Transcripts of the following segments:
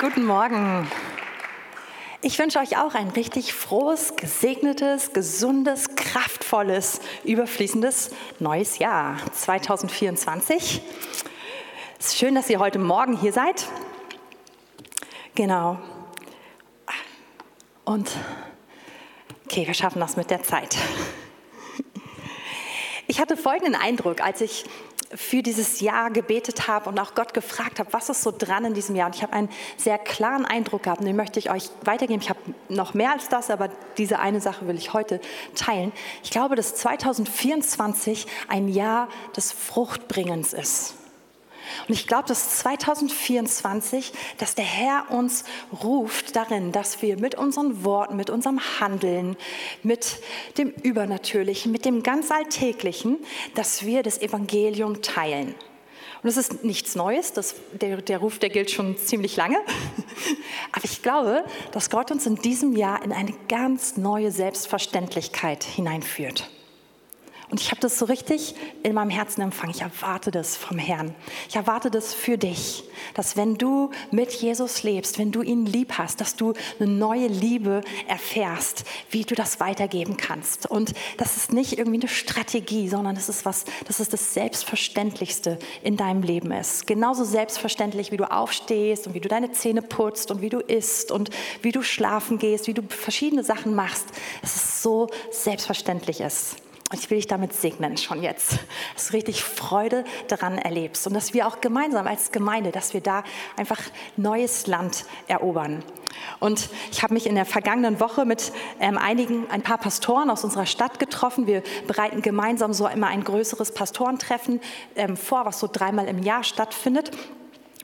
Guten Morgen. Ich wünsche euch auch ein richtig frohes, gesegnetes, gesundes, kraftvolles, überfließendes neues Jahr 2024. Es ist schön, dass ihr heute Morgen hier seid. Genau. Und okay, wir schaffen das mit der Zeit. Ich hatte folgenden Eindruck, als ich für dieses Jahr gebetet habe und auch Gott gefragt habe, was ist so dran in diesem Jahr. Und ich habe einen sehr klaren Eindruck gehabt und den möchte ich euch weitergeben. Ich habe noch mehr als das, aber diese eine Sache will ich heute teilen. Ich glaube, dass 2024 ein Jahr des Fruchtbringens ist. Und ich glaube, dass 2024, dass der Herr uns ruft darin, dass wir mit unseren Worten, mit unserem Handeln, mit dem Übernatürlichen, mit dem ganz Alltäglichen, dass wir das Evangelium teilen. Und das ist nichts Neues, das, der, der Ruf, der gilt schon ziemlich lange. Aber ich glaube, dass Gott uns in diesem Jahr in eine ganz neue Selbstverständlichkeit hineinführt. Und ich habe das so richtig in meinem Herzen empfangen. Ich erwarte das vom Herrn. Ich erwarte das für dich, dass wenn du mit Jesus lebst, wenn du ihn lieb hast, dass du eine neue Liebe erfährst, wie du das weitergeben kannst. Und das ist nicht irgendwie eine Strategie, sondern das ist was, das ist das Selbstverständlichste in deinem Leben ist. Genauso selbstverständlich, wie du aufstehst und wie du deine Zähne putzt und wie du isst und wie du schlafen gehst, wie du verschiedene Sachen machst. Es ist so selbstverständlich ist. Und ich will dich damit segnen, schon jetzt, dass du richtig Freude daran erlebst und dass wir auch gemeinsam als Gemeinde, dass wir da einfach neues Land erobern. Und ich habe mich in der vergangenen Woche mit ähm, einigen, ein paar Pastoren aus unserer Stadt getroffen. Wir bereiten gemeinsam so immer ein größeres Pastorentreffen ähm, vor, was so dreimal im Jahr stattfindet.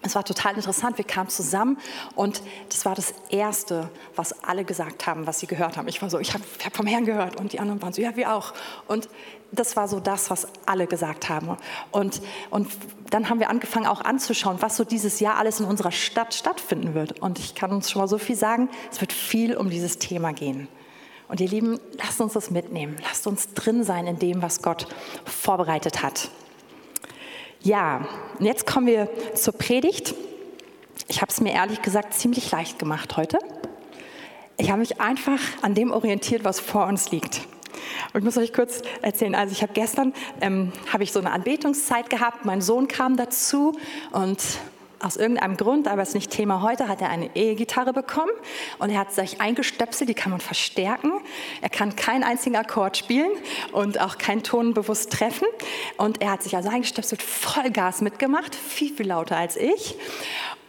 Es war total interessant. Wir kamen zusammen und das war das Erste, was alle gesagt haben, was sie gehört haben. Ich war so, ich habe hab vom Herrn gehört und die anderen waren so, ja, wir auch. Und das war so das, was alle gesagt haben. Und, und dann haben wir angefangen auch anzuschauen, was so dieses Jahr alles in unserer Stadt stattfinden wird. Und ich kann uns schon mal so viel sagen, es wird viel um dieses Thema gehen. Und ihr Lieben, lasst uns das mitnehmen. Lasst uns drin sein in dem, was Gott vorbereitet hat. Ja, und jetzt kommen wir zur Predigt. Ich habe es mir ehrlich gesagt ziemlich leicht gemacht heute. Ich habe mich einfach an dem orientiert, was vor uns liegt. Und ich muss euch kurz erzählen, also ich habe gestern, ähm, habe ich so eine Anbetungszeit gehabt, mein Sohn kam dazu und aus irgendeinem Grund, aber es ist nicht Thema heute, hat er eine E-Gitarre bekommen und er hat sich eingestöpselt, die kann man verstärken. Er kann keinen einzigen Akkord spielen und auch keinen Ton bewusst treffen. Und er hat sich also eingestöpselt, Vollgas mitgemacht, viel, viel lauter als ich.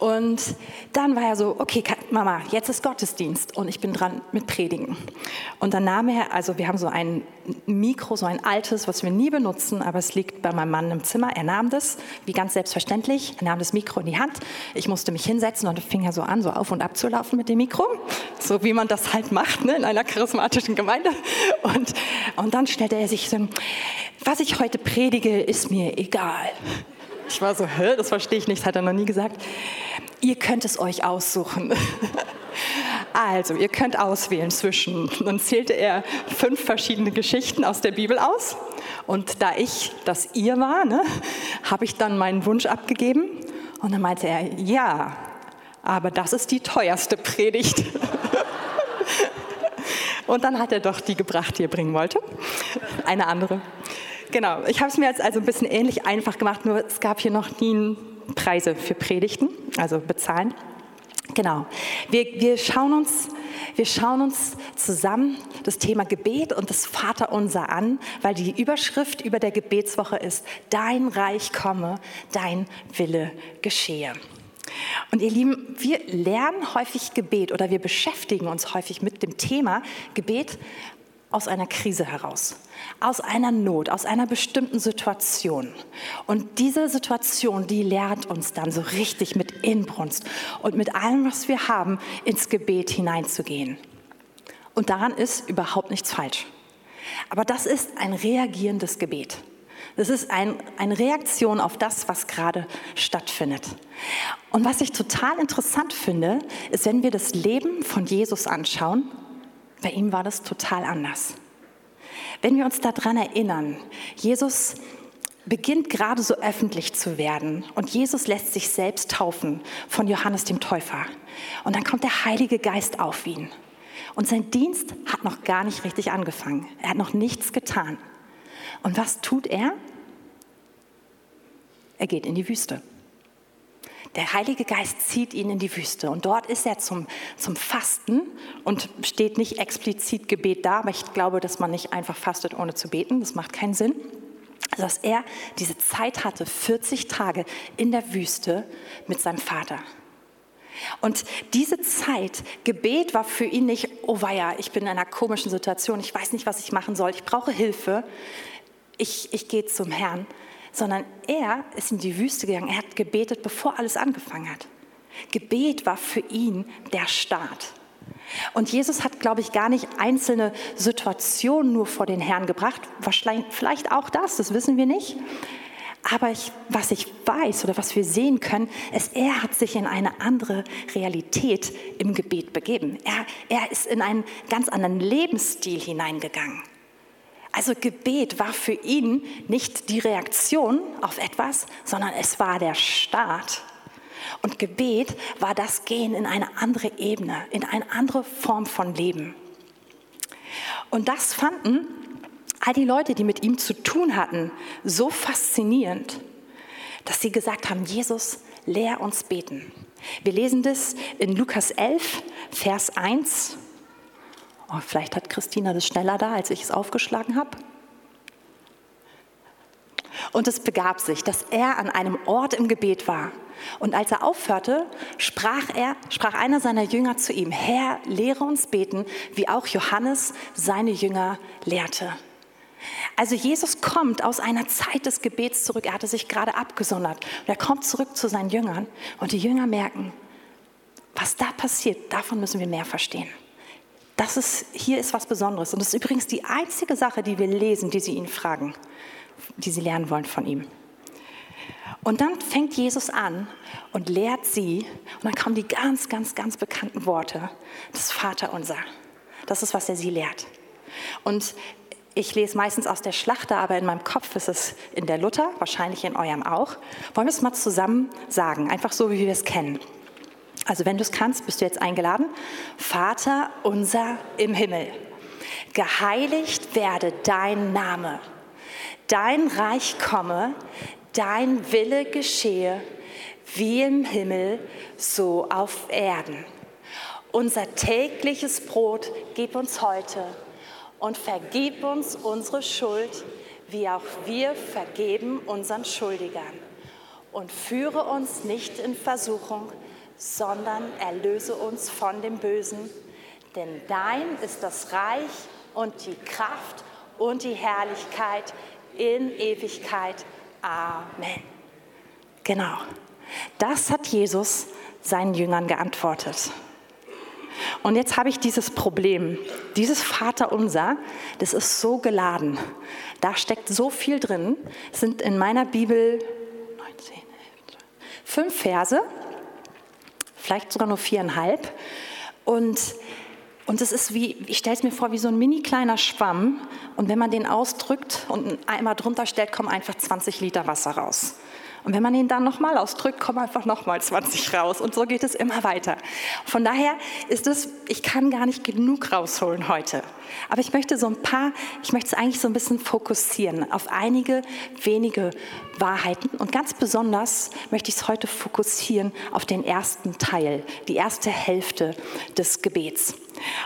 Und dann war er so, okay, Mama, jetzt ist Gottesdienst und ich bin dran mit Predigen. Und dann nahm er, also wir haben so ein Mikro, so ein altes, was wir nie benutzen, aber es liegt bei meinem Mann im Zimmer. Er nahm das, wie ganz selbstverständlich, er nahm das Mikro in die Hand. Ich musste mich hinsetzen und fing er so an, so auf und ab zu laufen mit dem Mikro, so wie man das halt macht ne, in einer charismatischen Gemeinde. Und, und dann stellte er sich so, was ich heute predige, ist mir egal. Ich war so, hä, das verstehe ich nicht, hat er noch nie gesagt. Ihr könnt es euch aussuchen. Also, ihr könnt auswählen zwischen, dann zählte er fünf verschiedene Geschichten aus der Bibel aus. Und da ich das ihr war, ne, habe ich dann meinen Wunsch abgegeben. Und dann meinte er, ja, aber das ist die teuerste Predigt. Und dann hat er doch die gebracht, die er bringen wollte. Eine andere. Genau, ich habe es mir jetzt also ein bisschen ähnlich einfach gemacht, nur es gab hier noch nie Preise für Predigten, also bezahlen. Genau, wir, wir, schauen uns, wir schauen uns zusammen das Thema Gebet und das Vaterunser an, weil die Überschrift über der Gebetswoche ist, dein Reich komme, dein Wille geschehe. Und ihr Lieben, wir lernen häufig Gebet oder wir beschäftigen uns häufig mit dem Thema Gebet aus einer Krise heraus, aus einer Not, aus einer bestimmten Situation. Und diese Situation, die lehrt uns dann so richtig mit Inbrunst und mit allem, was wir haben, ins Gebet hineinzugehen. Und daran ist überhaupt nichts falsch. Aber das ist ein reagierendes Gebet. Das ist ein, eine Reaktion auf das, was gerade stattfindet. Und was ich total interessant finde, ist, wenn wir das Leben von Jesus anschauen bei ihm war das total anders. Wenn wir uns daran erinnern, Jesus beginnt gerade so öffentlich zu werden und Jesus lässt sich selbst taufen von Johannes dem Täufer. Und dann kommt der Heilige Geist auf ihn. Und sein Dienst hat noch gar nicht richtig angefangen. Er hat noch nichts getan. Und was tut er? Er geht in die Wüste. Der Heilige Geist zieht ihn in die Wüste und dort ist er zum, zum Fasten und steht nicht explizit Gebet da, aber ich glaube, dass man nicht einfach fastet, ohne zu beten. Das macht keinen Sinn. Also dass er diese Zeit hatte, 40 Tage in der Wüste mit seinem Vater. Und diese Zeit, Gebet war für ihn nicht, oh weia, ich bin in einer komischen Situation, ich weiß nicht, was ich machen soll, ich brauche Hilfe, ich, ich gehe zum Herrn, sondern er ist in die Wüste gegangen, er hat gebetet, bevor alles angefangen hat. Gebet war für ihn der Start. Und Jesus hat, glaube ich, gar nicht einzelne Situationen nur vor den Herrn gebracht. Vielleicht auch das, das wissen wir nicht. Aber ich, was ich weiß oder was wir sehen können, ist, er hat sich in eine andere Realität im Gebet begeben. Er, er ist in einen ganz anderen Lebensstil hineingegangen. Also Gebet war für ihn nicht die Reaktion auf etwas, sondern es war der Start. Und Gebet war das Gehen in eine andere Ebene, in eine andere Form von Leben. Und das fanden all die Leute, die mit ihm zu tun hatten, so faszinierend, dass sie gesagt haben, Jesus, lehr uns beten. Wir lesen das in Lukas 11, Vers 1. Oh, vielleicht hat Christina das schneller da, als ich es aufgeschlagen habe. Und es begab sich, dass er an einem Ort im Gebet war. Und als er aufhörte, sprach er, sprach einer seiner Jünger zu ihm: Herr, lehre uns beten, wie auch Johannes seine Jünger lehrte. Also Jesus kommt aus einer Zeit des Gebets zurück. Er hatte sich gerade abgesondert. Und er kommt zurück zu seinen Jüngern. Und die Jünger merken, was da passiert, davon müssen wir mehr verstehen. Das ist, hier ist was Besonderes. Und das ist übrigens die einzige Sache, die wir lesen, die sie ihn fragen, die sie lernen wollen von ihm. Und dann fängt Jesus an und lehrt sie. Und dann kommen die ganz, ganz, ganz bekannten Worte. Das Vaterunser. Das ist, was er sie lehrt. Und ich lese meistens aus der Schlachter, aber in meinem Kopf ist es in der Luther, wahrscheinlich in eurem auch. Wollen wir es mal zusammen sagen, einfach so, wie wir es kennen. Also wenn du es kannst, bist du jetzt eingeladen. Vater unser im Himmel, geheiligt werde dein Name, dein Reich komme, dein Wille geschehe, wie im Himmel, so auf Erden. Unser tägliches Brot gib uns heute und vergib uns unsere Schuld, wie auch wir vergeben unseren Schuldigern. Und führe uns nicht in Versuchung, sondern erlöse uns von dem Bösen. Denn dein ist das Reich und die Kraft und die Herrlichkeit in Ewigkeit. Amen. Genau. Das hat Jesus seinen Jüngern geantwortet. Und jetzt habe ich dieses Problem. Dieses Vaterunser, das ist so geladen. Da steckt so viel drin. Es sind in meiner Bibel 19, 11, fünf Verse, vielleicht sogar nur viereinhalb. Und, und es ist wie, ich stelle es mir vor, wie so ein mini kleiner Schwamm. Und wenn man den ausdrückt und einen Eimer drunter stellt, kommen einfach 20 Liter Wasser raus. Und wenn man ihn dann nochmal ausdrückt, kommen einfach nochmal 20 raus. Und so geht es immer weiter. Von daher ist es, ich kann gar nicht genug rausholen heute. Aber ich möchte so ein paar, ich möchte es eigentlich so ein bisschen fokussieren auf einige wenige Wahrheiten. Und ganz besonders möchte ich es heute fokussieren auf den ersten Teil, die erste Hälfte des Gebets.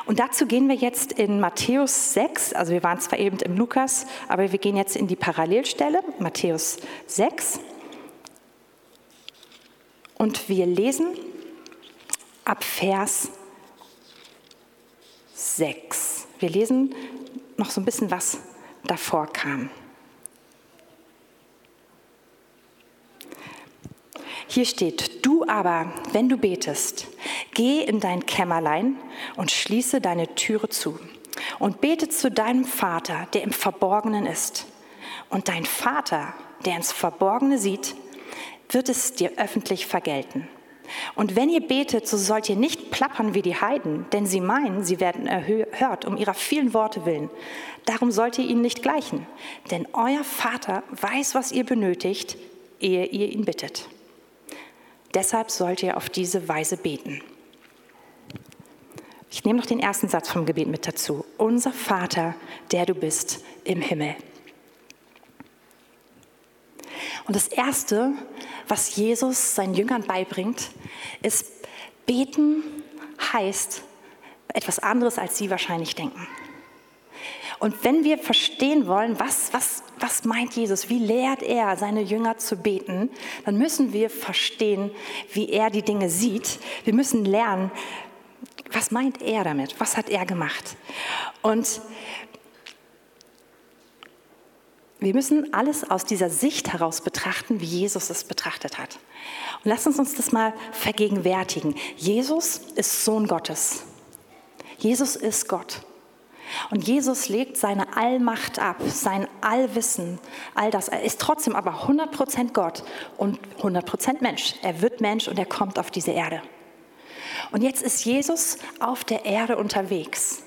Und dazu gehen wir jetzt in Matthäus 6, also wir waren zwar eben im Lukas, aber wir gehen jetzt in die Parallelstelle, Matthäus 6. Und wir lesen ab Vers 6. Wir lesen noch so ein bisschen, was davor kam. Hier steht, du aber, wenn du betest, geh in dein Kämmerlein und schließe deine Türe zu und bete zu deinem Vater, der im Verborgenen ist. Und dein Vater, der ins Verborgene sieht, wird es dir öffentlich vergelten. Und wenn ihr betet, so sollt ihr nicht plappern wie die Heiden, denn sie meinen, sie werden erhört um ihrer vielen Worte willen. Darum sollt ihr ihnen nicht gleichen, denn euer Vater weiß, was ihr benötigt, ehe ihr ihn bittet. Deshalb sollt ihr auf diese Weise beten. Ich nehme noch den ersten Satz vom Gebet mit dazu. Unser Vater, der du bist im Himmel. Und das Erste, was Jesus seinen Jüngern beibringt, ist, beten heißt etwas anderes, als sie wahrscheinlich denken. Und wenn wir verstehen wollen, was, was, was meint Jesus, wie lehrt er seine Jünger zu beten, dann müssen wir verstehen, wie er die Dinge sieht. Wir müssen lernen, was meint er damit, was hat er gemacht. Und wir müssen alles aus dieser Sicht heraus betrachten, wie Jesus es betrachtet hat. Und lasst uns uns das mal vergegenwärtigen. Jesus ist Sohn Gottes. Jesus ist Gott. Und Jesus legt seine Allmacht ab, sein Allwissen, all das. Er ist trotzdem aber 100% Gott und 100% Mensch. Er wird Mensch und er kommt auf diese Erde. Und jetzt ist Jesus auf der Erde unterwegs.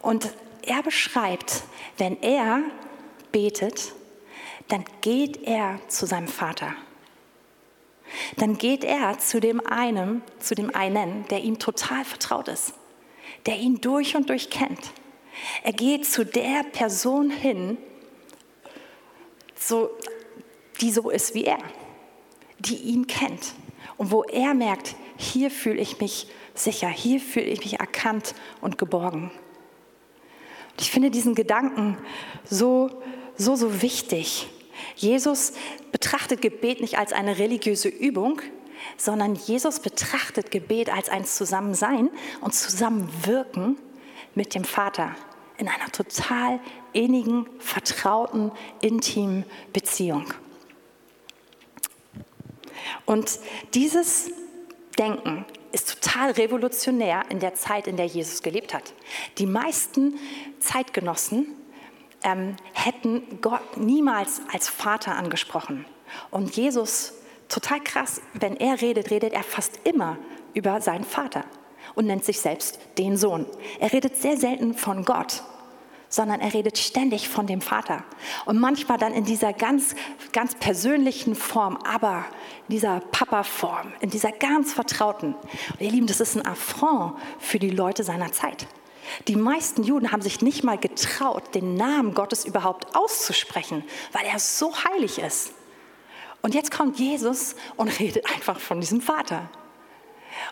Und er beschreibt, wenn er betet, dann geht er zu seinem Vater. Dann geht er zu dem einen, zu dem einen, der ihm total vertraut ist, der ihn durch und durch kennt. Er geht zu der Person hin, so, die so ist wie er, die ihn kennt und wo er merkt, hier fühle ich mich sicher, hier fühle ich mich erkannt und geborgen. Und ich finde diesen Gedanken so so, so wichtig. Jesus betrachtet Gebet nicht als eine religiöse Übung, sondern Jesus betrachtet Gebet als ein Zusammensein und Zusammenwirken mit dem Vater in einer total innigen, vertrauten, intimen Beziehung. Und dieses Denken ist total revolutionär in der Zeit, in der Jesus gelebt hat. Die meisten Zeitgenossen ähm, hätten Gott niemals als Vater angesprochen. Und Jesus, total krass, wenn er redet, redet er fast immer über seinen Vater und nennt sich selbst den Sohn. Er redet sehr selten von Gott, sondern er redet ständig von dem Vater. Und manchmal dann in dieser ganz, ganz persönlichen Form, aber in dieser Papa-Form, in dieser ganz vertrauten. Und ihr Lieben, das ist ein Affront für die Leute seiner Zeit. Die meisten Juden haben sich nicht mal getraut, den Namen Gottes überhaupt auszusprechen, weil er so heilig ist. Und jetzt kommt Jesus und redet einfach von diesem Vater.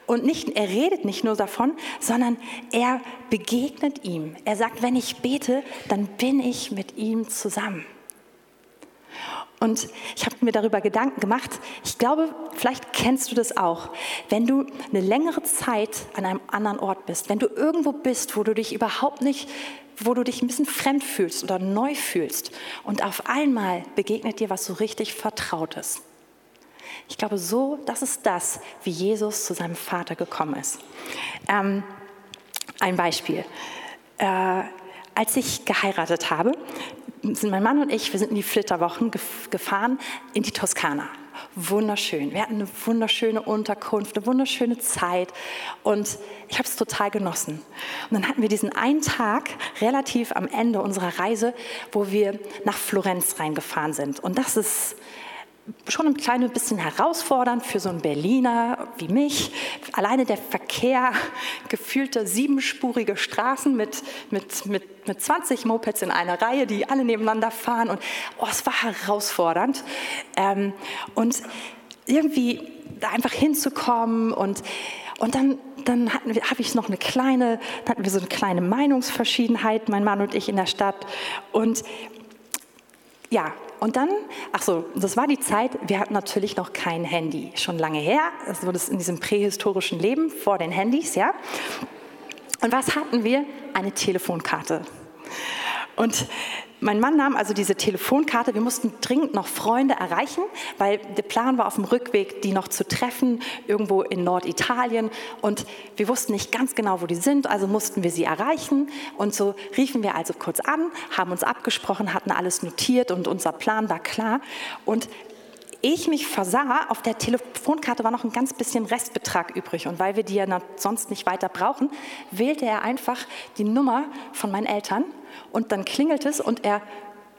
Und nicht, er redet nicht nur davon, sondern er begegnet ihm. Er sagt, wenn ich bete, dann bin ich mit ihm zusammen. Und ich habe mir darüber Gedanken gemacht. Ich glaube, vielleicht kennst du das auch. Wenn du eine längere Zeit an einem anderen Ort bist, wenn du irgendwo bist, wo du dich überhaupt nicht, wo du dich ein bisschen fremd fühlst oder neu fühlst und auf einmal begegnet dir was so richtig Vertrautes. Ich glaube, so, das ist das, wie Jesus zu seinem Vater gekommen ist. Ähm, ein Beispiel. Äh, als ich geheiratet habe, sind mein Mann und ich, wir sind in die Flitterwochen gefahren in die Toskana. Wunderschön. Wir hatten eine wunderschöne Unterkunft, eine wunderschöne Zeit und ich habe es total genossen. Und dann hatten wir diesen einen Tag relativ am Ende unserer Reise, wo wir nach Florenz reingefahren sind. Und das ist schon ein kleines bisschen herausfordernd für so einen Berliner wie mich. Alleine der Verkehr, gefühlte siebenspurige Straßen mit, mit, mit, mit 20 Mopeds in einer Reihe, die alle nebeneinander fahren. Und oh, es war herausfordernd. Ähm, und irgendwie da einfach hinzukommen und, und dann dann habe ich noch eine kleine, hatten wir so eine kleine Meinungsverschiedenheit, mein Mann und ich in der Stadt. Und ja, und dann, ach so, das war die Zeit, wir hatten natürlich noch kein Handy, schon lange her, das in diesem prähistorischen Leben vor den Handys, ja. Und was hatten wir? Eine Telefonkarte. Und mein Mann nahm also diese Telefonkarte. Wir mussten dringend noch Freunde erreichen, weil der Plan war auf dem Rückweg, die noch zu treffen, irgendwo in Norditalien. Und wir wussten nicht ganz genau, wo die sind, also mussten wir sie erreichen. Und so riefen wir also kurz an, haben uns abgesprochen, hatten alles notiert und unser Plan war klar. Und ich mich versah, auf der Telefonkarte war noch ein ganz bisschen Restbetrag übrig. Und weil wir die ja sonst nicht weiter brauchen, wählte er einfach die Nummer von meinen Eltern und dann klingelt es und er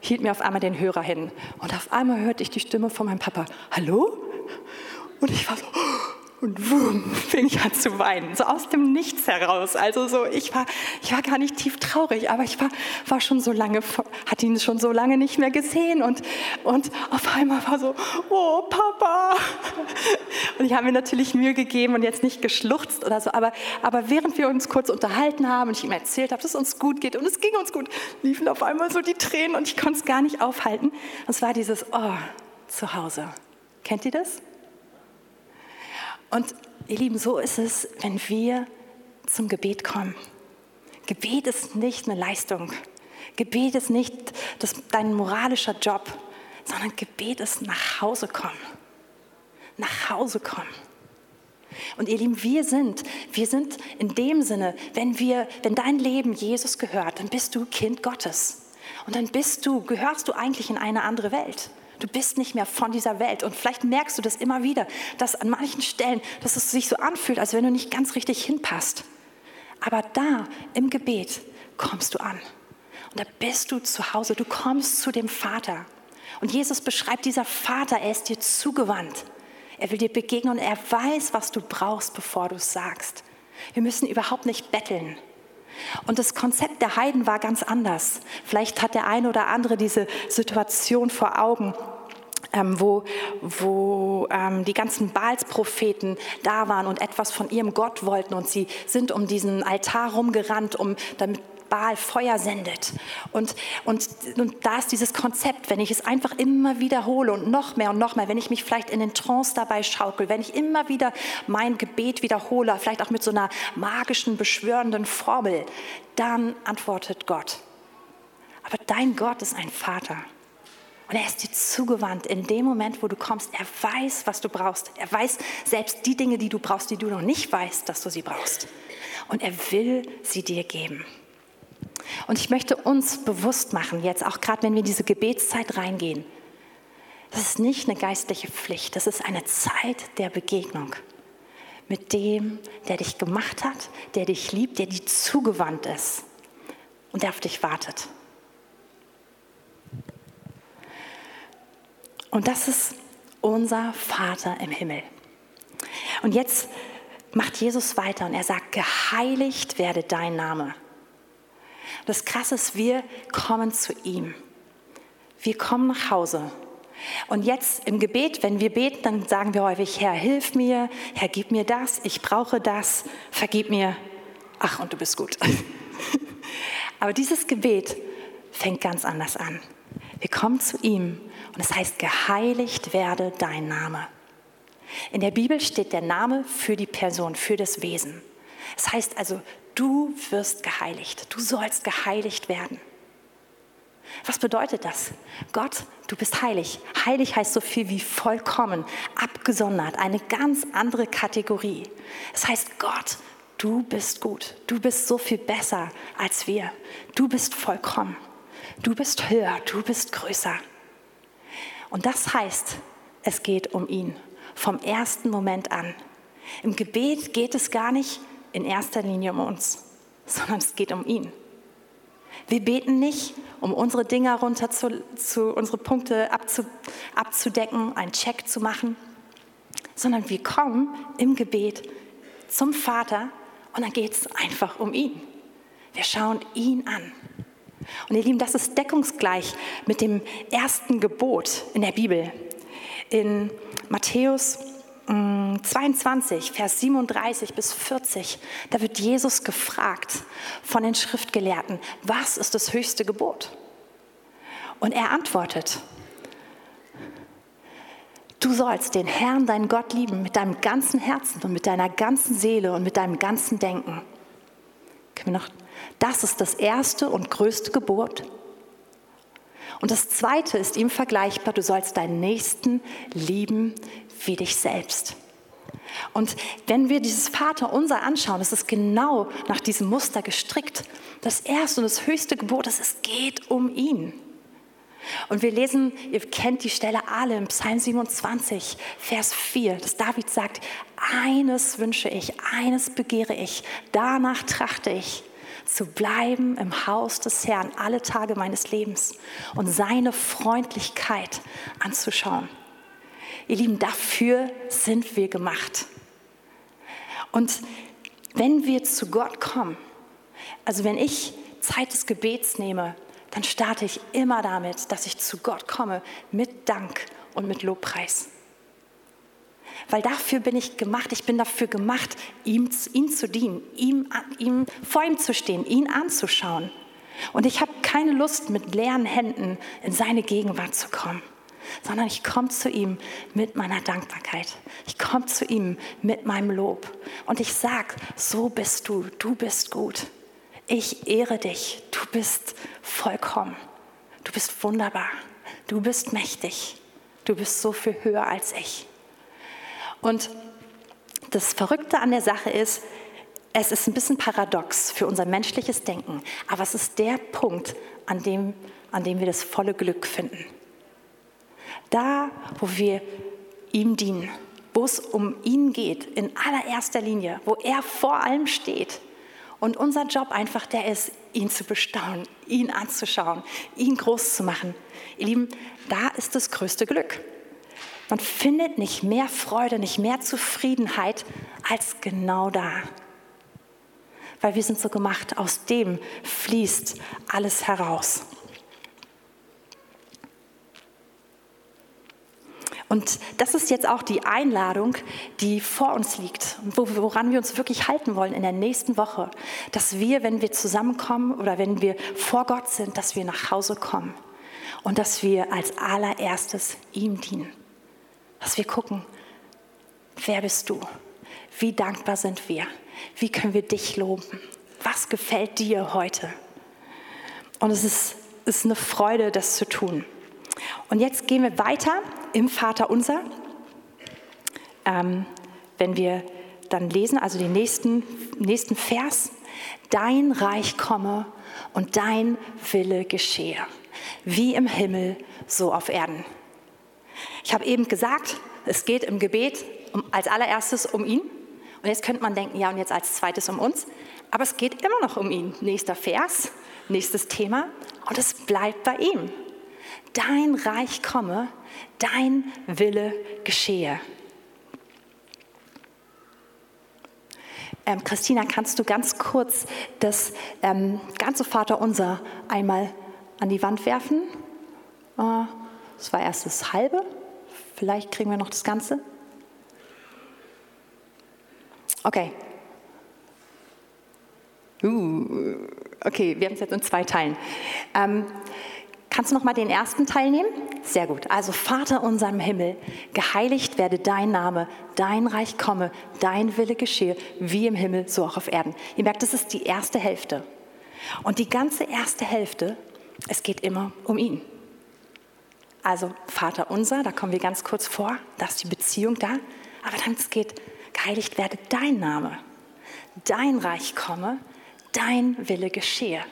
hielt mir auf einmal den Hörer hin. Und auf einmal hörte ich die Stimme von meinem Papa. Hallo? Und ich war so, und wumm, fing ich an zu weinen, so aus dem Nichts heraus. Also so, ich war, ich war gar nicht tief traurig, aber ich war, war schon so lange, hatte ihn schon so lange nicht mehr gesehen und, und auf einmal war so, oh Papa. Und ich habe mir natürlich Mühe gegeben und jetzt nicht geschluchzt oder so, aber, aber während wir uns kurz unterhalten haben und ich ihm erzählt habe, dass es uns gut geht und es ging uns gut, liefen auf einmal so die Tränen und ich konnte es gar nicht aufhalten. Es war dieses, oh, zu Hause. Kennt ihr das? Und ihr Lieben, so ist es, wenn wir zum Gebet kommen. Gebet ist nicht eine Leistung. Gebet ist nicht das, dein moralischer Job, sondern Gebet ist nach Hause kommen. Nach Hause kommen. Und ihr Lieben, wir sind, wir sind in dem Sinne, wenn wir, wenn dein Leben Jesus gehört, dann bist du Kind Gottes. Und dann bist du, gehörst du eigentlich in eine andere Welt. Du bist nicht mehr von dieser Welt. Und vielleicht merkst du das immer wieder, dass an manchen Stellen, dass es sich so anfühlt, als wenn du nicht ganz richtig hinpasst. Aber da im Gebet kommst du an. Und da bist du zu Hause. Du kommst zu dem Vater. Und Jesus beschreibt dieser Vater, er ist dir zugewandt. Er will dir begegnen und er weiß, was du brauchst, bevor du es sagst. Wir müssen überhaupt nicht betteln. Und das Konzept der Heiden war ganz anders. Vielleicht hat der eine oder andere diese Situation vor Augen, ähm, wo, wo ähm, die ganzen Baalspropheten da waren und etwas von ihrem Gott wollten und sie sind um diesen Altar rumgerannt, um damit Baal Feuer sendet. Und, und, und da ist dieses Konzept, wenn ich es einfach immer wiederhole und noch mehr und noch mehr, wenn ich mich vielleicht in den Trance dabei schaukel, wenn ich immer wieder mein Gebet wiederhole, vielleicht auch mit so einer magischen, beschwörenden Formel, dann antwortet Gott. Aber dein Gott ist ein Vater. Und er ist dir zugewandt in dem Moment, wo du kommst. Er weiß, was du brauchst. Er weiß selbst die Dinge, die du brauchst, die du noch nicht weißt, dass du sie brauchst. Und er will sie dir geben. Und ich möchte uns bewusst machen, jetzt auch gerade wenn wir in diese Gebetszeit reingehen, das ist nicht eine geistliche Pflicht, das ist eine Zeit der Begegnung mit dem, der dich gemacht hat, der dich liebt, der dir zugewandt ist und der auf dich wartet. Und das ist unser Vater im Himmel. Und jetzt macht Jesus weiter und er sagt, geheiligt werde dein Name. Das Krasse ist, wir kommen zu ihm. Wir kommen nach Hause. Und jetzt im Gebet, wenn wir beten, dann sagen wir häufig, Herr, hilf mir, Herr, gib mir das, ich brauche das, vergib mir. Ach, und du bist gut. Aber dieses Gebet fängt ganz anders an. Wir kommen zu ihm und es heißt, geheiligt werde dein Name. In der Bibel steht der Name für die Person, für das Wesen. Es heißt also, Du wirst geheiligt. Du sollst geheiligt werden. Was bedeutet das? Gott, du bist heilig. Heilig heißt so viel wie vollkommen, abgesondert, eine ganz andere Kategorie. Es heißt, Gott, du bist gut. Du bist so viel besser als wir. Du bist vollkommen. Du bist höher. Du bist größer. Und das heißt, es geht um ihn. Vom ersten Moment an. Im Gebet geht es gar nicht in erster Linie um uns, sondern es geht um ihn. Wir beten nicht, um unsere Dinger runter zu, zu unsere Punkte abzu, abzudecken, einen Check zu machen, sondern wir kommen im Gebet zum Vater und dann geht es einfach um ihn. Wir schauen ihn an. Und ihr Lieben, das ist deckungsgleich mit dem ersten Gebot in der Bibel. In Matthäus 22, Vers 37 bis 40, da wird Jesus gefragt von den Schriftgelehrten, was ist das höchste Gebot? Und er antwortet, du sollst den Herrn, deinen Gott lieben mit deinem ganzen Herzen und mit deiner ganzen Seele und mit deinem ganzen Denken. Das ist das erste und größte Gebot. Und das zweite ist ihm vergleichbar, du sollst deinen Nächsten lieben wie dich selbst. Und wenn wir dieses Vaterunser anschauen, das ist genau nach diesem Muster gestrickt. Das erste und das höchste Gebot ist, es geht um ihn. Und wir lesen, ihr kennt die Stelle alle im Psalm 27, Vers 4, dass David sagt, eines wünsche ich, eines begehre ich, danach trachte ich, zu bleiben im Haus des Herrn alle Tage meines Lebens und seine Freundlichkeit anzuschauen. Ihr Lieben, dafür sind wir gemacht. Und wenn wir zu Gott kommen, also wenn ich Zeit des Gebets nehme, dann starte ich immer damit, dass ich zu Gott komme mit Dank und mit Lobpreis. Weil dafür bin ich gemacht. Ich bin dafür gemacht, ihm, ihm zu dienen, ihm, ihm, vor ihm zu stehen, ihn anzuschauen. Und ich habe keine Lust, mit leeren Händen in seine Gegenwart zu kommen, sondern ich komme zu ihm mit meiner Dankbarkeit. Ich komme zu ihm mit meinem Lob. Und ich sage, so bist du, du bist gut. Ich ehre dich, du bist vollkommen, du bist wunderbar, du bist mächtig, du bist so viel höher als ich. Und das Verrückte an der Sache ist, es ist ein bisschen paradox für unser menschliches Denken, aber es ist der Punkt, an dem, an dem wir das volle Glück finden. Da, wo wir ihm dienen, wo es um ihn geht, in allererster Linie, wo er vor allem steht, und unser Job einfach der ist, ihn zu bestaunen, ihn anzuschauen, ihn groß zu machen. Ihr Lieben, da ist das größte Glück. Man findet nicht mehr Freude, nicht mehr Zufriedenheit als genau da. Weil wir sind so gemacht, aus dem fließt alles heraus. Und das ist jetzt auch die Einladung, die vor uns liegt, woran wir uns wirklich halten wollen in der nächsten Woche, dass wir, wenn wir zusammenkommen oder wenn wir vor Gott sind, dass wir nach Hause kommen und dass wir als allererstes ihm dienen. Dass wir gucken, wer bist du? Wie dankbar sind wir? Wie können wir dich loben? Was gefällt dir heute? Und es ist, ist eine Freude, das zu tun. Und jetzt gehen wir weiter im Vater unser. Ähm, wenn wir dann lesen, also den nächsten, nächsten Vers, dein Reich komme und dein Wille geschehe, wie im Himmel, so auf Erden. Ich habe eben gesagt, es geht im Gebet um, als allererstes um ihn. Und jetzt könnte man denken, ja, und jetzt als zweites um uns. Aber es geht immer noch um ihn. Nächster Vers, nächstes Thema. Und es bleibt bei ihm dein Reich komme, dein Wille geschehe. Ähm, Christina, kannst du ganz kurz das ähm, ganze Vaterunser einmal an die Wand werfen? Äh, das war erst das halbe. Vielleicht kriegen wir noch das Ganze. Okay. Uh, okay, wir haben es jetzt in zwei Teilen. Ähm, Kannst du noch mal den ersten Teil nehmen? Sehr gut. Also Vater unser im Himmel, geheiligt werde dein Name, dein Reich komme, dein Wille geschehe, wie im Himmel, so auch auf Erden. Ihr merkt, das ist die erste Hälfte. Und die ganze erste Hälfte, es geht immer um ihn. Also Vater unser, da kommen wir ganz kurz vor, da ist die Beziehung da. Aber dann es geht, geheiligt werde dein Name, dein Reich komme, dein Wille geschehe.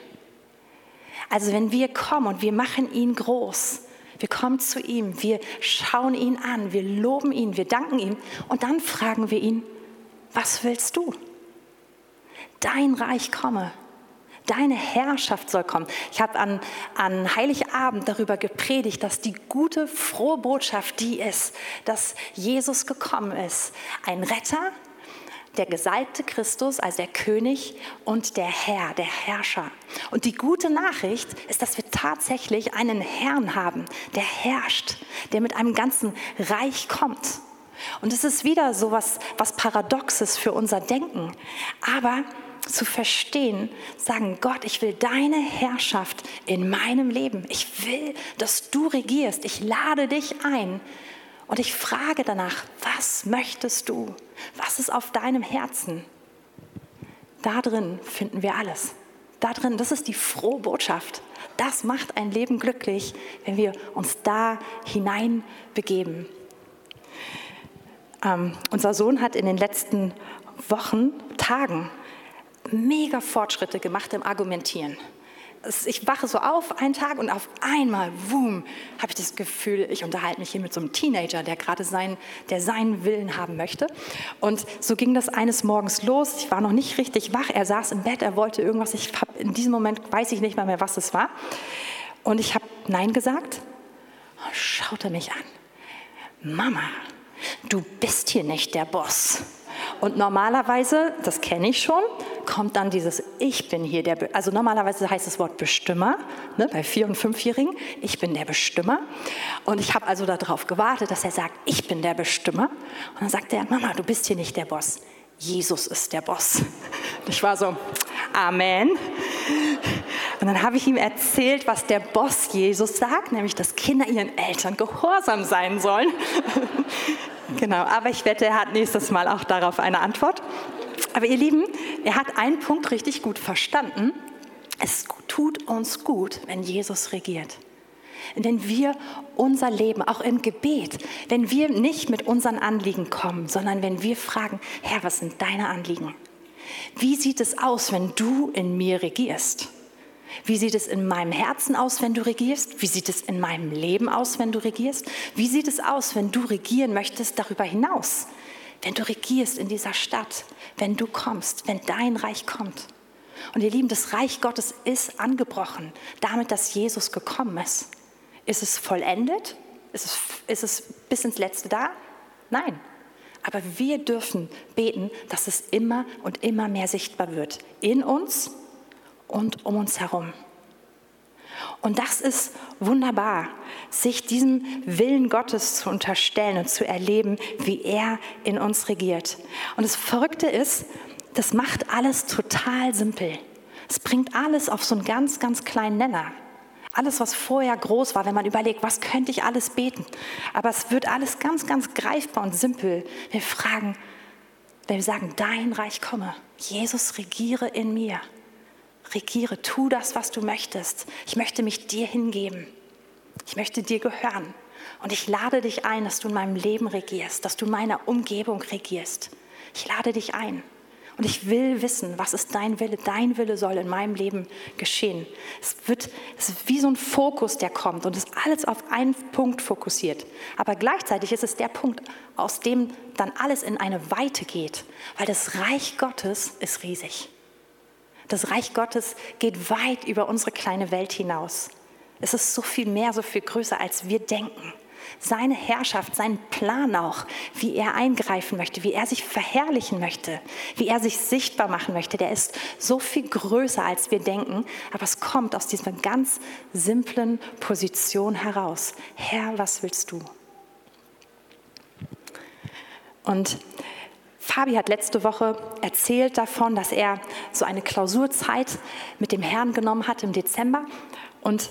Also wenn wir kommen und wir machen ihn groß, wir kommen zu ihm, wir schauen ihn an, wir loben ihn, wir danken ihm und dann fragen wir ihn, was willst du? Dein Reich komme. Deine Herrschaft soll kommen. Ich habe an, an Heiligabend darüber gepredigt, dass die gute, frohe Botschaft die ist, dass Jesus gekommen ist. Ein Retter, der gesalbte Christus als der König und der Herr, der Herrscher. Und die gute Nachricht ist, dass wir tatsächlich einen Herrn haben, der herrscht, der mit einem ganzen Reich kommt. Und es ist wieder so was, was Paradoxes für unser Denken. Aber zu verstehen, sagen, Gott, ich will deine Herrschaft in meinem Leben. Ich will, dass du regierst. Ich lade dich ein, und ich frage danach, was möchtest du? Was ist auf deinem Herzen? Da drin finden wir alles. Da drin, das ist die frohe Botschaft. Das macht ein Leben glücklich, wenn wir uns da hinein begeben. Ähm, unser Sohn hat in den letzten Wochen, Tagen mega Fortschritte gemacht im Argumentieren. Ich wache so auf einen Tag und auf einmal, boom, habe ich das Gefühl, ich unterhalte mich hier mit so einem Teenager, der gerade sein, der seinen Willen haben möchte. Und so ging das eines Morgens los. Ich war noch nicht richtig wach. Er saß im Bett, er wollte irgendwas. Ich habe in diesem Moment weiß ich nicht mal mehr, was es war. Und ich habe Nein gesagt. Und schaute mich an. Mama, du bist hier nicht der Boss. Und normalerweise, das kenne ich schon, kommt dann dieses Ich bin hier der, also normalerweise heißt das Wort Bestimmer, ne, bei Vier- und Fünfjährigen, ich bin der Bestimmer. Und ich habe also darauf gewartet, dass er sagt, ich bin der Bestimmer. Und dann sagt er, Mama, du bist hier nicht der Boss, Jesus ist der Boss. Ich war so, Amen. Und dann habe ich ihm erzählt, was der Boss Jesus sagt, nämlich, dass Kinder ihren Eltern gehorsam sein sollen. genau, aber ich wette, er hat nächstes Mal auch darauf eine Antwort. Aber ihr Lieben, er hat einen Punkt richtig gut verstanden. Es tut uns gut, wenn Jesus regiert. Wenn wir unser Leben, auch im Gebet, wenn wir nicht mit unseren Anliegen kommen, sondern wenn wir fragen, Herr, was sind deine Anliegen? Wie sieht es aus, wenn du in mir regierst? Wie sieht es in meinem Herzen aus, wenn du regierst? Wie sieht es in meinem Leben aus, wenn du regierst? Wie sieht es aus, wenn du regieren möchtest darüber hinaus? Wenn du regierst in dieser Stadt, wenn du kommst, wenn dein Reich kommt. Und ihr Lieben, das Reich Gottes ist angebrochen, damit, dass Jesus gekommen ist. Ist es vollendet? Ist es, ist es bis ins Letzte da? Nein. Aber wir dürfen beten, dass es immer und immer mehr sichtbar wird. In uns und um uns herum. Und das ist wunderbar, sich diesem Willen Gottes zu unterstellen und zu erleben, wie er in uns regiert. Und das Verrückte ist, das macht alles total simpel. Es bringt alles auf so einen ganz, ganz kleinen Nenner. Alles, was vorher groß war, wenn man überlegt, was könnte ich alles beten. Aber es wird alles ganz, ganz greifbar und simpel. Wir fragen, wenn wir sagen, dein Reich komme, Jesus regiere in mir regiere, tu das, was du möchtest. Ich möchte mich dir hingeben. Ich möchte dir gehören. Und ich lade dich ein, dass du in meinem Leben regierst, dass du in meiner Umgebung regierst. Ich lade dich ein. Und ich will wissen, was ist dein Wille? Dein Wille soll in meinem Leben geschehen. Es, wird, es ist wie so ein Fokus, der kommt und ist alles auf einen Punkt fokussiert. Aber gleichzeitig ist es der Punkt, aus dem dann alles in eine Weite geht, weil das Reich Gottes ist riesig. Das Reich Gottes geht weit über unsere kleine Welt hinaus. Es ist so viel mehr, so viel größer, als wir denken. Seine Herrschaft, sein Plan auch, wie er eingreifen möchte, wie er sich verherrlichen möchte, wie er sich sichtbar machen möchte, der ist so viel größer, als wir denken. Aber es kommt aus dieser ganz simplen Position heraus. Herr, was willst du? Und Fabi hat letzte Woche erzählt davon, dass er so eine Klausurzeit mit dem Herrn genommen hat im Dezember. Und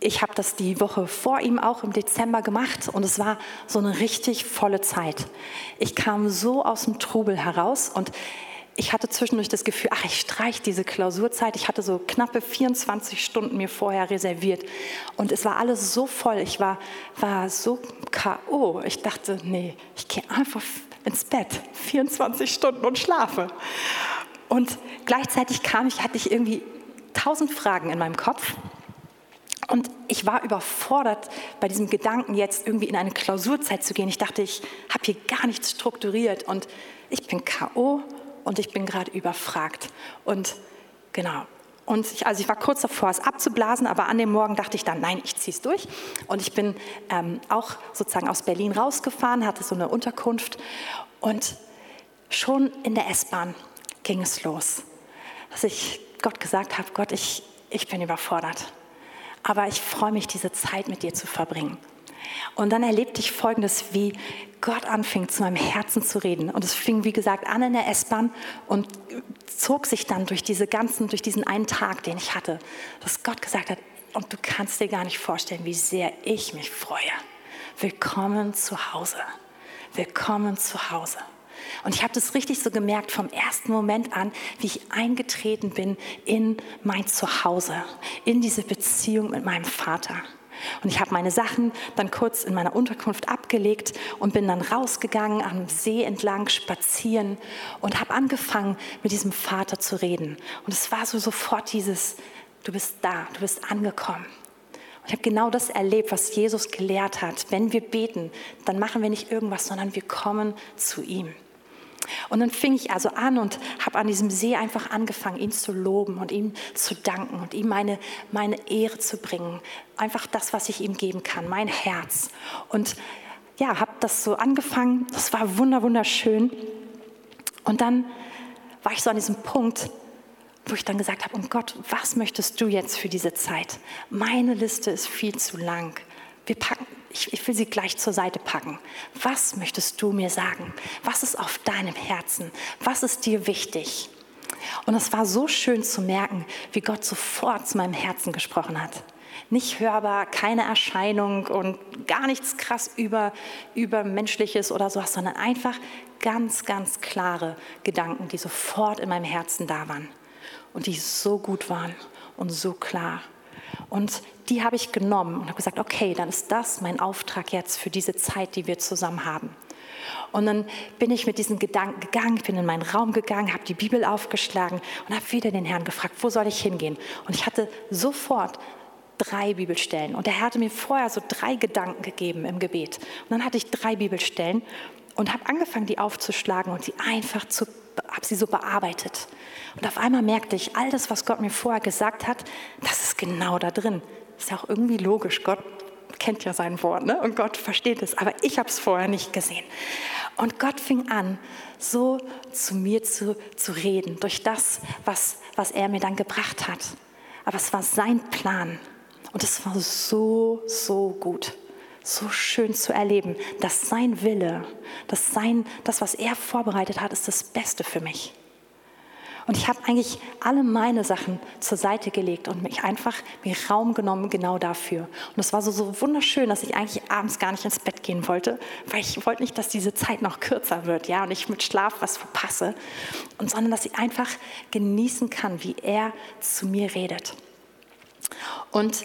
ich habe das die Woche vor ihm auch im Dezember gemacht und es war so eine richtig volle Zeit. Ich kam so aus dem Trubel heraus und ich hatte zwischendurch das Gefühl, ach, ich streiche diese Klausurzeit. Ich hatte so knappe 24 Stunden mir vorher reserviert und es war alles so voll. Ich war, war so K.O. Ich dachte, nee, ich gehe einfach ins Bett, 24 Stunden und schlafe. Und gleichzeitig kam ich, hatte ich irgendwie tausend Fragen in meinem Kopf. Und ich war überfordert bei diesem Gedanken, jetzt irgendwie in eine Klausurzeit zu gehen. Ich dachte, ich habe hier gar nichts strukturiert und ich bin K.O. und ich bin gerade überfragt. Und genau, und ich, also ich war kurz davor, es abzublasen, aber an dem Morgen dachte ich dann, nein, ich ziehe es durch. Und ich bin ähm, auch sozusagen aus Berlin rausgefahren, hatte so eine Unterkunft. Und schon in der S-Bahn ging es los, dass ich Gott gesagt habe, Gott, ich, ich bin überfordert. Aber ich freue mich, diese Zeit mit dir zu verbringen. Und dann erlebte ich Folgendes, wie Gott anfing, zu meinem Herzen zu reden. Und es fing, wie gesagt, an in der S-Bahn und zog sich dann durch diese ganzen, durch diesen einen Tag, den ich hatte, dass Gott gesagt hat, und du kannst dir gar nicht vorstellen, wie sehr ich mich freue. Willkommen zu Hause. Willkommen zu Hause. Und ich habe das richtig so gemerkt vom ersten Moment an, wie ich eingetreten bin in mein Zuhause, in diese Beziehung mit meinem Vater. Und ich habe meine Sachen dann kurz in meiner Unterkunft abgelegt und bin dann rausgegangen, am See entlang spazieren und habe angefangen, mit diesem Vater zu reden. Und es war so sofort dieses, Du bist da, du bist angekommen. Und ich habe genau das erlebt, was Jesus gelehrt hat. Wenn wir beten, dann machen wir nicht irgendwas, sondern wir kommen zu ihm. Und dann fing ich also an und habe an diesem See einfach angefangen, ihn zu loben und ihm zu danken und ihm meine, meine Ehre zu bringen. Einfach das, was ich ihm geben kann, mein Herz. Und ja, habe das so angefangen. Das war wunderschön. Und dann war ich so an diesem Punkt, wo ich dann gesagt habe, um Gott, was möchtest du jetzt für diese Zeit? Meine Liste ist viel zu lang. Wir packen, ich, ich will sie gleich zur Seite packen. Was möchtest du mir sagen? Was ist auf deinem Herzen? Was ist dir wichtig? Und es war so schön zu merken, wie Gott sofort zu meinem Herzen gesprochen hat. Nicht hörbar, keine Erscheinung und gar nichts krass über, übermenschliches oder sowas, sondern einfach ganz, ganz klare Gedanken, die sofort in meinem Herzen da waren und die so gut waren und so klar. Und die habe ich genommen und habe gesagt, okay, dann ist das mein Auftrag jetzt für diese Zeit, die wir zusammen haben. Und dann bin ich mit diesen Gedanken gegangen, bin in meinen Raum gegangen, habe die Bibel aufgeschlagen und habe wieder den Herrn gefragt, wo soll ich hingehen? Und ich hatte sofort drei Bibelstellen. Und er hatte mir vorher so drei Gedanken gegeben im Gebet. Und dann hatte ich drei Bibelstellen und habe angefangen, die aufzuschlagen und sie einfach zu, habe sie so bearbeitet. Und auf einmal merkte ich, all das, was Gott mir vorher gesagt hat, das ist genau da drin. Ist ja auch irgendwie logisch. Gott kennt ja sein Wort ne? und Gott versteht es, aber ich habe es vorher nicht gesehen. Und Gott fing an, so zu mir zu, zu reden, durch das, was, was er mir dann gebracht hat. Aber es war sein Plan und es war so, so gut so schön zu erleben, dass sein Wille, dass sein, das, was er vorbereitet hat, ist das Beste für mich. Und ich habe eigentlich alle meine Sachen zur Seite gelegt und mich einfach mir Raum genommen genau dafür. Und es war so, so wunderschön, dass ich eigentlich abends gar nicht ins Bett gehen wollte, weil ich wollte nicht, dass diese Zeit noch kürzer wird, ja, und ich mit Schlaf was verpasse, und sondern dass ich einfach genießen kann, wie er zu mir redet. Und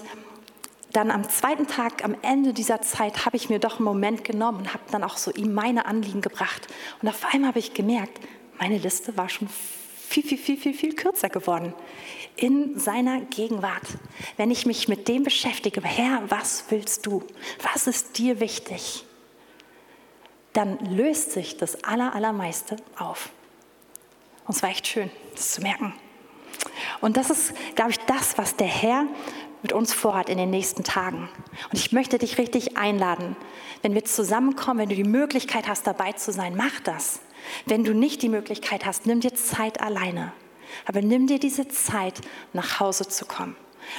dann am zweiten Tag, am Ende dieser Zeit, habe ich mir doch einen Moment genommen und habe dann auch so ihm meine Anliegen gebracht. Und auf einmal habe ich gemerkt, meine Liste war schon viel, viel, viel, viel, viel kürzer geworden. In seiner Gegenwart. Wenn ich mich mit dem beschäftige, Herr, was willst du? Was ist dir wichtig? Dann löst sich das Aller, Allermeiste auf. Und es war echt schön, das zu merken. Und das ist, glaube ich, das, was der Herr mit uns vorhat in den nächsten Tagen. Und ich möchte dich richtig einladen, wenn wir zusammenkommen, wenn du die Möglichkeit hast, dabei zu sein, mach das. Wenn du nicht die Möglichkeit hast, nimm dir Zeit alleine. Aber nimm dir diese Zeit, nach Hause zu kommen,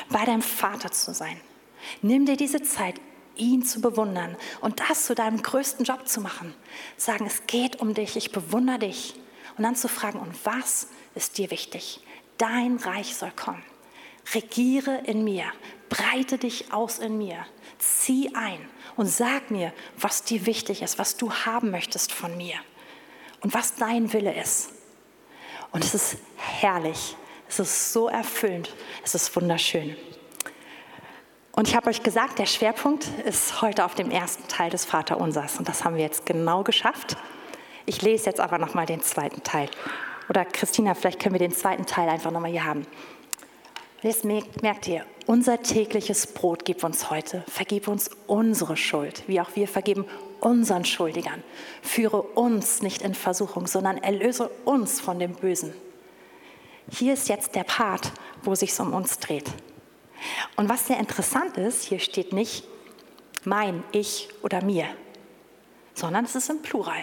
bei deinem Vater zu sein. Nimm dir diese Zeit, ihn zu bewundern und das zu deinem größten Job zu machen. Sagen, es geht um dich, ich bewundere dich. Und dann zu fragen, und was ist dir wichtig? Dein Reich soll kommen. Regiere in mir, breite dich aus in mir, zieh ein und sag mir, was dir wichtig ist, was du haben möchtest von mir und was dein Wille ist. Und es ist herrlich, es ist so erfüllend, es ist wunderschön. Und ich habe euch gesagt, der Schwerpunkt ist heute auf dem ersten Teil des Vaterunsers und das haben wir jetzt genau geschafft. Ich lese jetzt aber nochmal den zweiten Teil. Oder Christina, vielleicht können wir den zweiten Teil einfach nochmal hier haben. Jetzt merkt ihr, unser tägliches Brot gib uns heute. Vergib uns unsere Schuld, wie auch wir vergeben unseren Schuldigern. Führe uns nicht in Versuchung, sondern erlöse uns von dem Bösen. Hier ist jetzt der Part, wo sich um uns dreht. Und was sehr interessant ist, hier steht nicht mein, ich oder mir, sondern es ist im Plural.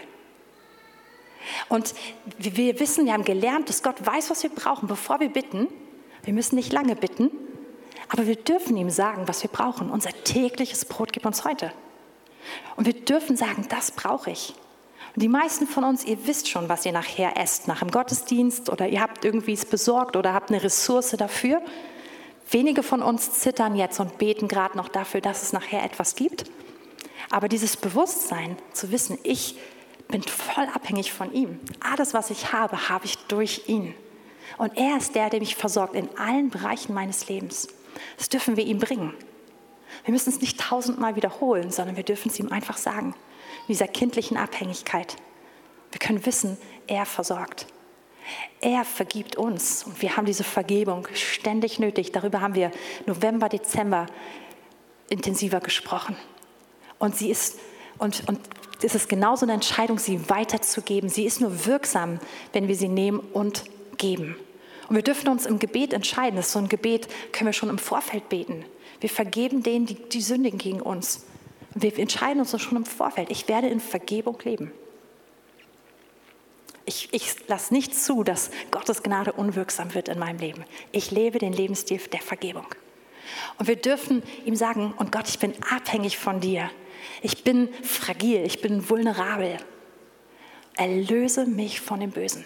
Und wir wissen, wir haben gelernt, dass Gott weiß, was wir brauchen, bevor wir bitten. Wir müssen nicht lange bitten, aber wir dürfen ihm sagen, was wir brauchen. Unser tägliches Brot gibt uns heute. Und wir dürfen sagen, das brauche ich. Und die meisten von uns, ihr wisst schon, was ihr nachher esst, nach dem Gottesdienst oder ihr habt irgendwie es besorgt oder habt eine Ressource dafür. Wenige von uns zittern jetzt und beten gerade noch dafür, dass es nachher etwas gibt. Aber dieses Bewusstsein zu wissen, ich bin voll abhängig von ihm. Alles, was ich habe, habe ich durch ihn. Und er ist der, der mich versorgt in allen Bereichen meines Lebens. Das dürfen wir ihm bringen. Wir müssen es nicht tausendmal wiederholen, sondern wir dürfen es ihm einfach sagen. In dieser kindlichen Abhängigkeit. Wir können wissen, er versorgt. Er vergibt uns und wir haben diese Vergebung ständig nötig. Darüber haben wir November, Dezember intensiver gesprochen. Und sie ist, und, und es ist genauso eine Entscheidung, sie weiterzugeben. Sie ist nur wirksam, wenn wir sie nehmen und geben. Und wir dürfen uns im Gebet entscheiden. Das ist so ein Gebet, können wir schon im Vorfeld beten. Wir vergeben denen, die, die sündigen gegen uns. Und wir entscheiden uns schon im Vorfeld. Ich werde in Vergebung leben. Ich, ich lasse nicht zu, dass Gottes Gnade unwirksam wird in meinem Leben. Ich lebe den Lebensstil der Vergebung. Und wir dürfen ihm sagen, und Gott, ich bin abhängig von dir. Ich bin fragil, ich bin vulnerabel. Erlöse mich von dem Bösen.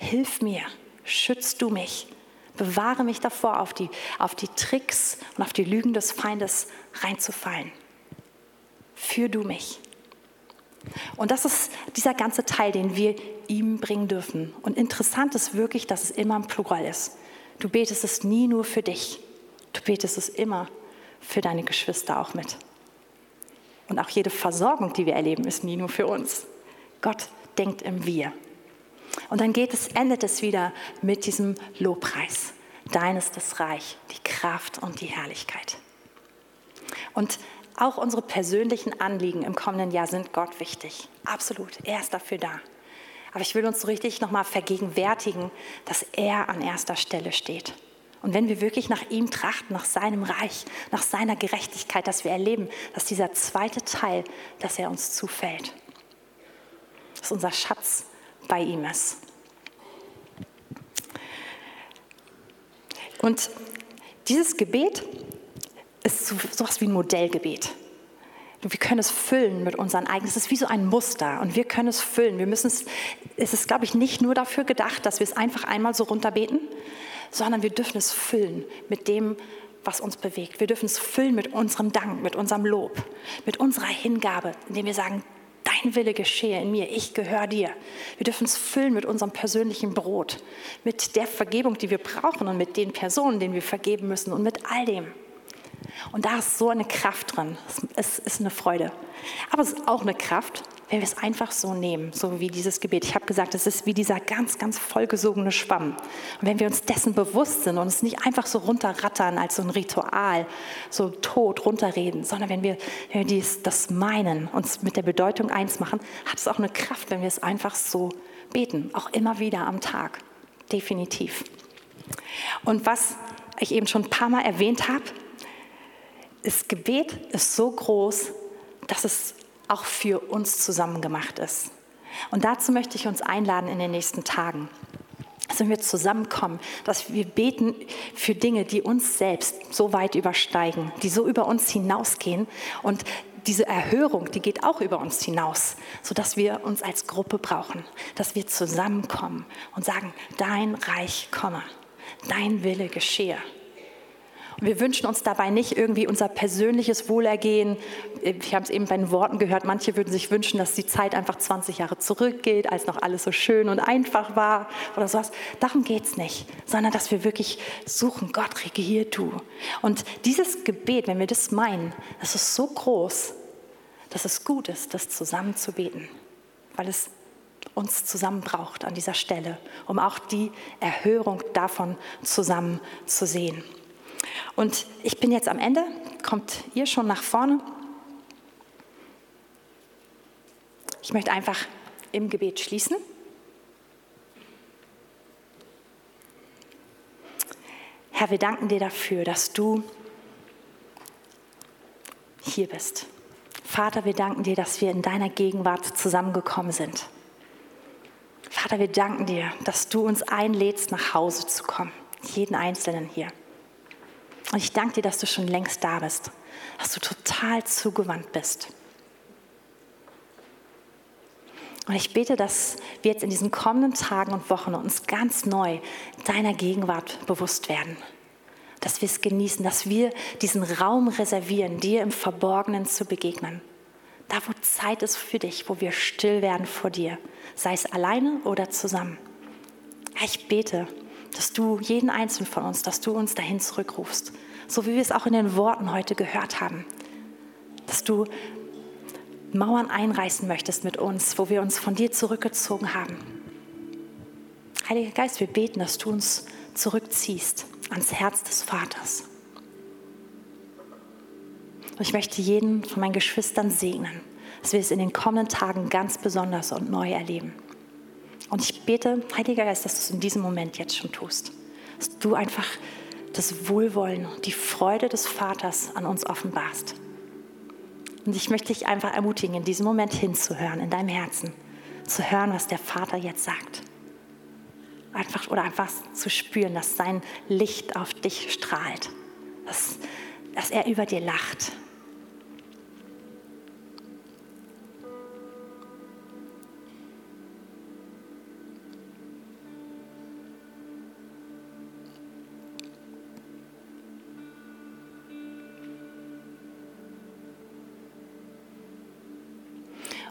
Hilf mir, schützt du mich. Bewahre mich davor, auf die, auf die Tricks und auf die Lügen des Feindes reinzufallen. Führ du mich. Und das ist dieser ganze Teil, den wir ihm bringen dürfen. Und interessant ist wirklich, dass es immer ein Plural ist. Du betest es nie nur für dich. Du betest es immer für deine Geschwister auch mit. Und auch jede Versorgung, die wir erleben, ist nie nur für uns. Gott denkt im Wir. Und dann geht es, endet es wieder mit diesem Lobpreis. Dein ist das Reich, die Kraft und die Herrlichkeit. Und auch unsere persönlichen Anliegen im kommenden Jahr sind Gott wichtig. Absolut. Er ist dafür da. Aber ich will uns so richtig nochmal vergegenwärtigen, dass er an erster Stelle steht. Und wenn wir wirklich nach ihm trachten, nach seinem Reich, nach seiner Gerechtigkeit, dass wir erleben, dass dieser zweite Teil, dass er uns zufällt, dass unser Schatz bei ihm ist. Und dieses Gebet ist so etwas wie ein Modellgebet. Wir können es füllen mit unseren eigenen. Es ist wie so ein Muster und wir können es füllen. Wir müssen es, es ist, glaube ich, nicht nur dafür gedacht, dass wir es einfach einmal so runterbeten, sondern wir dürfen es füllen mit dem, was uns bewegt. Wir dürfen es füllen mit unserem Dank, mit unserem Lob, mit unserer Hingabe, indem wir sagen, dein Wille geschehe in mir, ich gehöre dir. Wir dürfen es füllen mit unserem persönlichen Brot, mit der Vergebung, die wir brauchen und mit den Personen, denen wir vergeben müssen und mit all dem. Und da ist so eine Kraft drin. Es ist eine Freude. Aber es ist auch eine Kraft, wenn wir es einfach so nehmen, so wie dieses Gebet. Ich habe gesagt, es ist wie dieser ganz, ganz vollgesogene Schwamm. Und wenn wir uns dessen bewusst sind und es nicht einfach so runterrattern als so ein Ritual, so tot runterreden, sondern wenn wir, wenn wir dies, das meinen, uns mit der Bedeutung eins machen, hat es auch eine Kraft, wenn wir es einfach so beten, auch immer wieder am Tag. Definitiv. Und was ich eben schon ein paar Mal erwähnt habe, das Gebet ist so groß, dass es auch für uns zusammen gemacht ist. Und dazu möchte ich uns einladen in den nächsten Tagen, dass wir zusammenkommen, dass wir beten für Dinge, die uns selbst so weit übersteigen, die so über uns hinausgehen. Und diese Erhörung, die geht auch über uns hinaus, sodass wir uns als Gruppe brauchen, dass wir zusammenkommen und sagen, dein Reich komme, dein Wille geschehe. Wir wünschen uns dabei nicht irgendwie unser persönliches Wohlergehen. Ich habe es eben bei den Worten gehört, manche würden sich wünschen, dass die Zeit einfach 20 Jahre zurückgeht, als noch alles so schön und einfach war oder sowas. Darum geht es nicht, sondern dass wir wirklich suchen, Gott, regier du. Und dieses Gebet, wenn wir das meinen, das ist so groß, dass es gut ist, das zusammen zu beten, weil es uns zusammen braucht an dieser Stelle, um auch die Erhörung davon zusammen zu sehen. Und ich bin jetzt am Ende. Kommt ihr schon nach vorne? Ich möchte einfach im Gebet schließen. Herr, wir danken dir dafür, dass du hier bist. Vater, wir danken dir, dass wir in deiner Gegenwart zusammengekommen sind. Vater, wir danken dir, dass du uns einlädst, nach Hause zu kommen. Jeden Einzelnen hier. Und ich danke dir, dass du schon längst da bist, dass du total zugewandt bist. Und ich bete, dass wir jetzt in diesen kommenden Tagen und Wochen uns ganz neu deiner Gegenwart bewusst werden. Dass wir es genießen, dass wir diesen Raum reservieren, dir im Verborgenen zu begegnen. Da, wo Zeit ist für dich, wo wir still werden vor dir, sei es alleine oder zusammen. Ich bete, dass du jeden einzelnen von uns, dass du uns dahin zurückrufst, so wie wir es auch in den Worten heute gehört haben, dass du Mauern einreißen möchtest mit uns, wo wir uns von dir zurückgezogen haben. Heiliger Geist, wir beten, dass du uns zurückziehst ans Herz des Vaters. Und ich möchte jeden von meinen Geschwistern segnen, dass wir es in den kommenden Tagen ganz besonders und neu erleben. Und ich bete, Heiliger Geist, dass du es in diesem Moment jetzt schon tust. Dass du einfach das Wohlwollen die Freude des Vaters an uns offenbarst. Und ich möchte dich einfach ermutigen, in diesem Moment hinzuhören, in deinem Herzen, zu hören, was der Vater jetzt sagt. Einfach, oder einfach zu spüren, dass sein Licht auf dich strahlt, dass, dass er über dir lacht,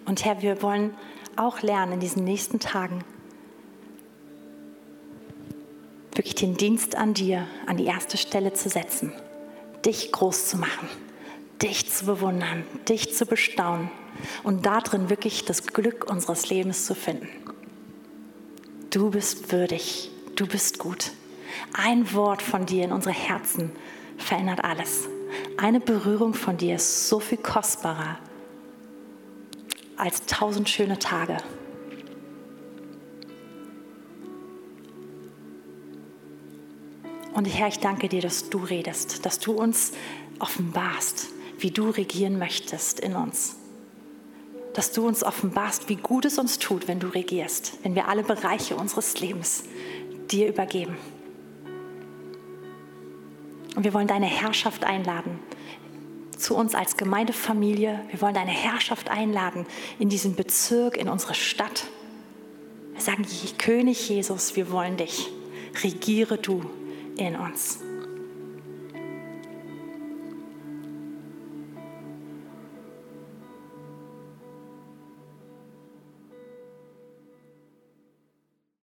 Und Herr, wir wollen auch lernen in diesen nächsten Tagen, wirklich den Dienst an dir an die erste Stelle zu setzen, dich groß zu machen, dich zu bewundern, dich zu bestaunen und darin wirklich das Glück unseres Lebens zu finden. Du bist würdig, du bist gut. Ein Wort von dir in unsere Herzen verändert alles. Eine Berührung von dir ist so viel kostbarer als tausend schöne Tage. Und Herr, ich danke dir, dass du redest, dass du uns offenbarst, wie du regieren möchtest in uns. Dass du uns offenbarst, wie gut es uns tut, wenn du regierst, wenn wir alle Bereiche unseres Lebens dir übergeben. Und wir wollen deine Herrschaft einladen zu uns als Gemeindefamilie. Wir wollen deine Herrschaft einladen in diesen Bezirk, in unsere Stadt. Wir sagen, König Jesus, wir wollen dich. Regiere du in uns.